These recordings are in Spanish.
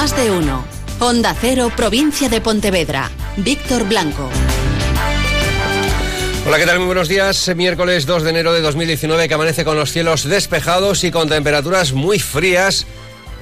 Más de uno. Onda Cero, provincia de Pontevedra. Víctor Blanco. Hola, ¿qué tal? Muy buenos días. Miércoles 2 de enero de 2019 que amanece con los cielos despejados y con temperaturas muy frías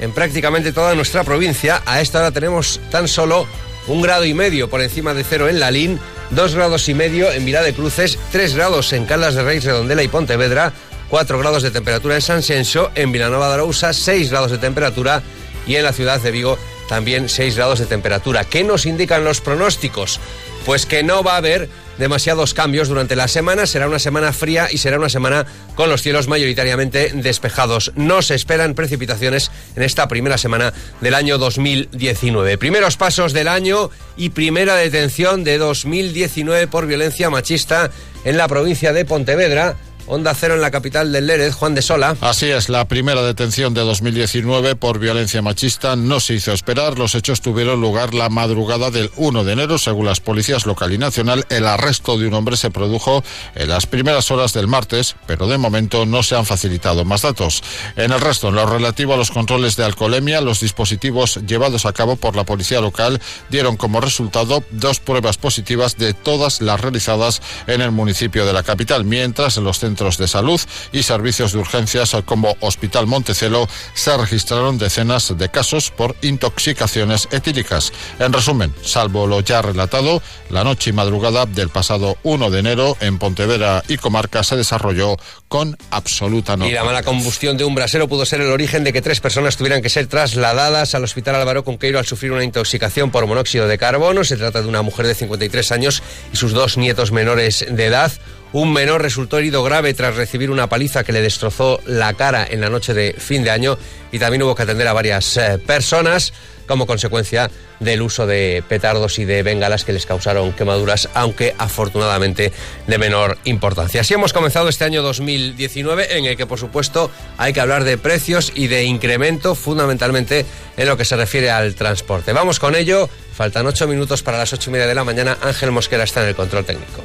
en prácticamente toda nuestra provincia. A esta hora tenemos tan solo un grado y medio por encima de cero en Lalín, dos grados y medio en Vila de Cruces, tres grados en Caldas de Reis, Redondela y Pontevedra, cuatro grados de temperatura en San Senso, en Vilanova de Arousa, seis grados de temperatura y en la ciudad de Vigo también 6 grados de temperatura. ¿Qué nos indican los pronósticos? Pues que no va a haber demasiados cambios durante la semana, será una semana fría y será una semana con los cielos mayoritariamente despejados. No se esperan precipitaciones en esta primera semana del año 2019. Primeros pasos del año y primera detención de 2019 por violencia machista en la provincia de Pontevedra Onda Cero en la capital del Lérez, Juan de Sola. Así es, la primera detención de 2019 por violencia machista no se hizo esperar. Los hechos tuvieron lugar la madrugada del 1 de enero. Según las policías local y nacional, el arresto de un hombre se produjo en las primeras horas del martes, pero de momento no se han facilitado más datos. En el resto, en lo relativo a los controles de alcoholemia, los dispositivos llevados a cabo por la policía local dieron como resultado dos pruebas positivas de todas las realizadas en el municipio de la capital, mientras en los centros centros de salud y servicios de urgencias como Hospital Montecelo se registraron decenas de casos por intoxicaciones etílicas. En resumen, salvo lo ya relatado, la noche y madrugada del pasado 1 de enero en Pontevedra y comarca se desarrolló con absoluta normalidad. Y la mala combustión de un brasero pudo ser el origen de que tres personas tuvieran que ser trasladadas al Hospital Álvaro Conqueiro al sufrir una intoxicación por monóxido de carbono. Se trata de una mujer de 53 años y sus dos nietos menores de edad. Un menor resultó herido grave tras recibir una paliza que le destrozó la cara en la noche de fin de año y también hubo que atender a varias eh, personas como consecuencia del uso de petardos y de bengalas que les causaron quemaduras, aunque afortunadamente de menor importancia. Así hemos comenzado este año 2019 en el que por supuesto hay que hablar de precios y de incremento fundamentalmente en lo que se refiere al transporte. Vamos con ello. Faltan ocho minutos para las ocho y media de la mañana. Ángel Mosquera está en el control técnico.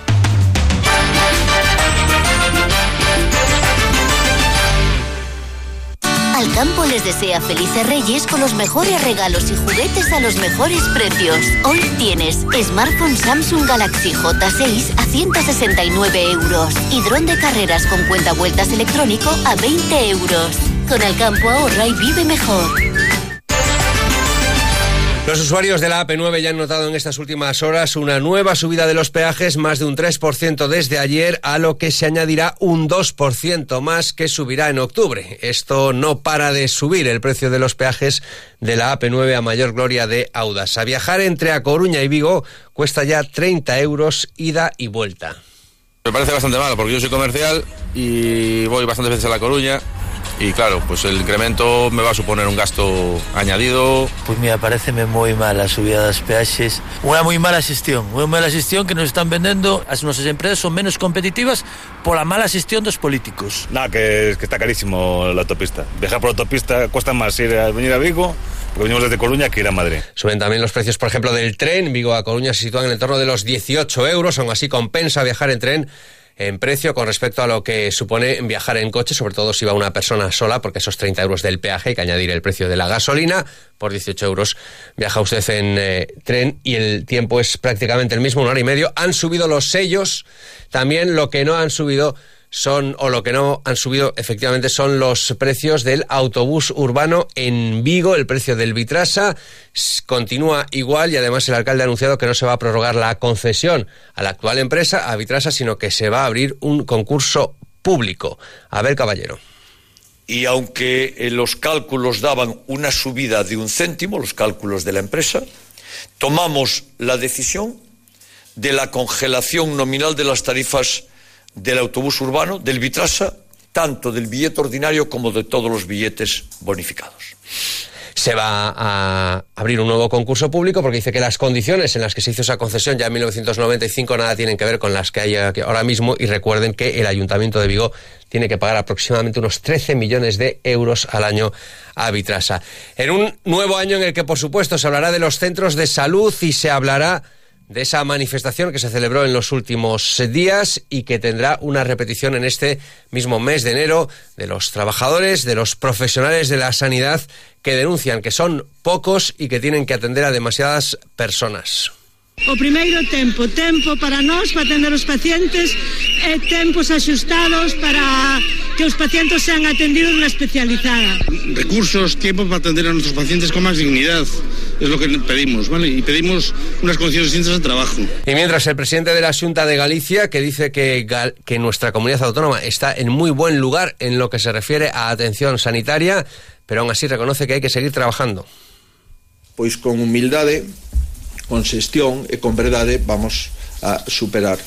Campo les desea felices reyes con los mejores regalos y juguetes a los mejores precios. Hoy tienes smartphone Samsung Galaxy J6 a 169 euros y dron de carreras con cuenta vueltas electrónico a 20 euros. Con el campo ahorra y vive mejor. Los usuarios de la AP9 ya han notado en estas últimas horas una nueva subida de los peajes, más de un 3% desde ayer, a lo que se añadirá un 2% más que subirá en octubre. Esto no para de subir el precio de los peajes de la AP9 a mayor gloria de Audas. A viajar entre A Coruña y Vigo cuesta ya 30 euros ida y vuelta. Me parece bastante malo porque yo soy comercial y voy bastantes veces a La Coruña y claro, pues el incremento me va a suponer un gasto añadido. Pues mira, parece muy mal la subida de los peajes. Una muy mala gestión, una mala gestión que nos están vendiendo, nuestras empresas son menos competitivas por la mala gestión de los políticos. Nada, que, que está carísimo la autopista. Viajar por autopista cuesta más ir a venir a Vigo porque venimos desde Coruña que ir a Madrid. Suben también los precios, por ejemplo, del tren. Vigo a Coruña se sitúan en el entorno de los 18 euros, aún así compensa viajar en tren en precio con respecto a lo que supone viajar en coche, sobre todo si va una persona sola, porque esos 30 euros del peaje hay que añadir el precio de la gasolina. Por 18 euros viaja usted en eh, tren y el tiempo es prácticamente el mismo, una hora y medio. Han subido los sellos, también lo que no han subido son, o lo que no han subido efectivamente son los precios del autobús urbano en Vigo. El precio del Vitrasa continúa igual y además el alcalde ha anunciado que no se va a prorrogar la concesión a la actual empresa, a Vitrasa, sino que se va a abrir un concurso público. A ver, caballero. Y aunque eh, los cálculos daban una subida de un céntimo, los cálculos de la empresa, tomamos la decisión de la congelación nominal de las tarifas del autobús urbano, del Vitrasa, tanto del billete ordinario como de todos los billetes bonificados. Se va a abrir un nuevo concurso público porque dice que las condiciones en las que se hizo esa concesión ya en 1995 nada tienen que ver con las que hay ahora mismo y recuerden que el Ayuntamiento de Vigo tiene que pagar aproximadamente unos 13 millones de euros al año a Vitrasa. En un nuevo año en el que por supuesto se hablará de los centros de salud y se hablará de esa manifestación que se celebró en los últimos días y que tendrá una repetición en este mismo mes de enero de los trabajadores, de los profesionales de la sanidad que denuncian que son pocos y que tienen que atender a demasiadas personas. O primeiro tempo, tempo para nós, para atender os pacientes e tempos axustados para que os pacientes sean atendidos na especializada. Recursos, tiempo para atender a nuestros pacientes con más dignidad. Es lo que pedimos, ¿vale? Y pedimos unas condiciones distintas de trabajo. Y mientras el presidente de la Junta de Galicia, que dice que, que nuestra comunidad autónoma está en muy buen lugar en lo que se refiere a atención sanitaria, pero aún así reconoce que hay que seguir trabajando. Pois con humildade con xestión e con verdade vamos a superar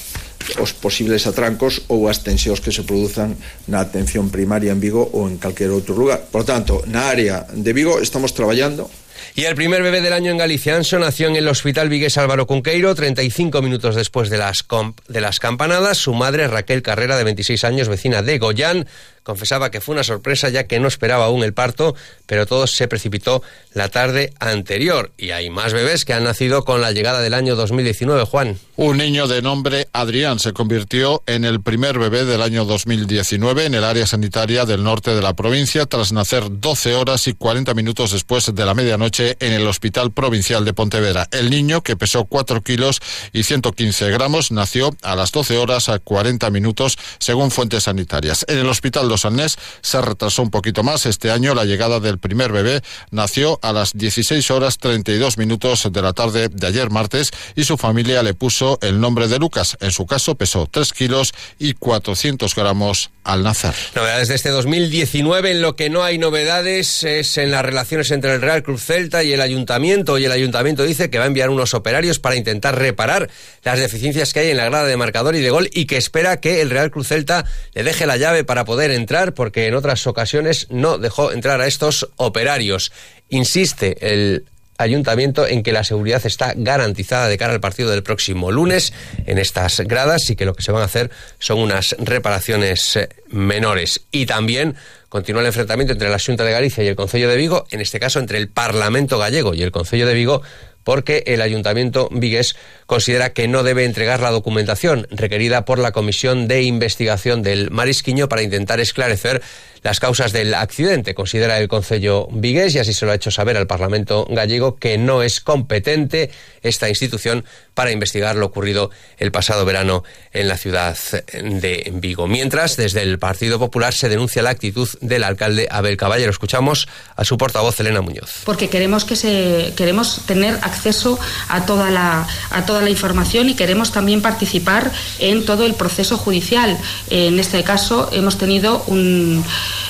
os posibles atrancos ou as tensións que se produzan na atención primaria en Vigo ou en calquer outro lugar. Por tanto, na área de Vigo estamos traballando Y el primer bebé del año en Galicia, Anso, nació en el Hospital Vigués Álvaro Cunqueiro, 35 minutos después de las, de las campanadas. Su madre, Raquel Carrera, de 26 años, vecina de Goyán, confesaba que fue una sorpresa ya que no esperaba aún el parto, pero todo se precipitó la tarde anterior. Y hay más bebés que han nacido con la llegada del año 2019, Juan. Un niño de nombre Adrián se convirtió en el primer bebé del año 2019 en el área sanitaria del norte de la provincia tras nacer 12 horas y 40 minutos después de la medianoche en el Hospital Provincial de Pontevedra. El niño, que pesó 4 kilos y 115 gramos, nació a las 12 horas a 40 minutos según fuentes sanitarias. En el Hospital Los se retrasó un poquito más. Este año la llegada del primer bebé nació a las 16 horas 32 minutos de la tarde de ayer martes y su familia le puso el nombre de Lucas. En su caso pesó 3 kilos y 400 gramos al nacer. Novedades de este 2019 en lo que no hay novedades es en las relaciones entre el Real Cruz Celta y el Ayuntamiento. Y el Ayuntamiento dice que va a enviar unos operarios para intentar reparar las deficiencias que hay en la grada de marcador y de gol y que espera que el Real Cruz Celta le deje la llave para poder entrar entrar porque en otras ocasiones no dejó entrar a estos operarios. Insiste el ayuntamiento en que la seguridad está garantizada de cara al partido del próximo lunes en estas gradas y que lo que se van a hacer son unas reparaciones eh, menores. Y también continúa el enfrentamiento entre la Junta de Galicia y el Concello de Vigo, en este caso entre el Parlamento gallego y el Concello de Vigo, porque el ayuntamiento vigués considera que no debe entregar la documentación requerida por la Comisión de Investigación del Marisquiño para intentar esclarecer las causas del accidente. Considera el Concello Vigués, y así se lo ha hecho saber al Parlamento gallego, que no es competente esta institución para investigar lo ocurrido el pasado verano en la ciudad de Vigo. Mientras, desde el Partido Popular se denuncia la actitud del alcalde Abel Caballero. Escuchamos a su portavoz Elena Muñoz. Porque queremos que se queremos tener acceso a toda la a la información y queremos también participar en todo el proceso judicial. En este caso hemos tenido un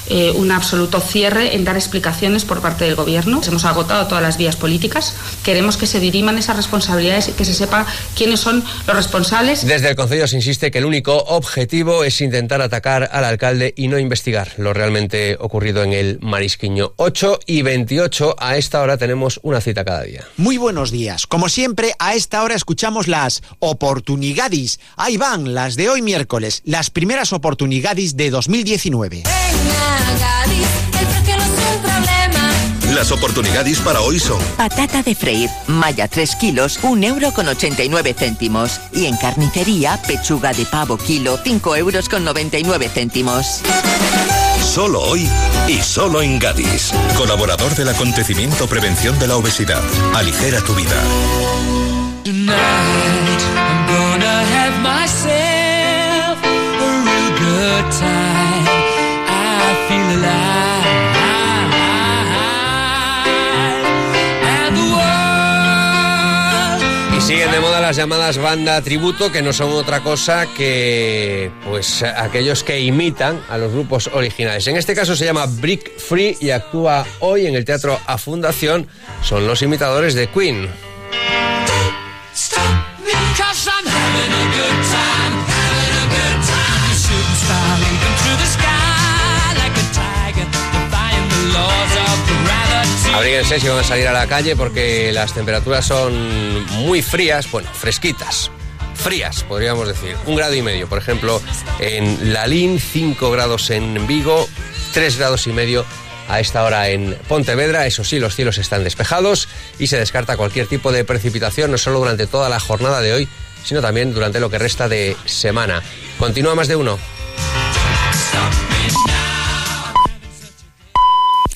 eh, un absoluto cierre en dar explicaciones por parte del Gobierno. Hemos agotado todas las vías políticas. Queremos que se diriman esas responsabilidades y que se sepa quiénes son los responsables. Desde el Consejo se insiste que el único objetivo es intentar atacar al alcalde y no investigar lo realmente ocurrido en el Marisquiño. 8 y 28, a esta hora tenemos una cita cada día. Muy buenos días. Como siempre, a esta hora escuchamos las oportunidades. Ahí van, las de hoy miércoles, las primeras oportunidades de 2019. Las oportunidades para hoy son Patata de freír, malla 3 kilos, 1 euro con 89 céntimos. Y en carnicería, pechuga de pavo kilo, 5 euros con 99 céntimos. Solo hoy y solo en Gadis. Colaborador del acontecimiento Prevención de la Obesidad. Aligera tu vida. Siguen de moda las llamadas banda tributo, que no son otra cosa que pues aquellos que imitan a los grupos originales. En este caso se llama Brick Free y actúa hoy en el Teatro A Fundación. Son los imitadores de Queen. Abríguense si van a salir a la calle porque las temperaturas son muy frías, bueno, fresquitas. Frías, podríamos decir. Un grado y medio, por ejemplo, en Lalín, 5 grados en Vigo, 3 grados y medio a esta hora en Pontevedra. Eso sí, los cielos están despejados y se descarta cualquier tipo de precipitación, no solo durante toda la jornada de hoy, sino también durante lo que resta de semana. Continúa más de uno.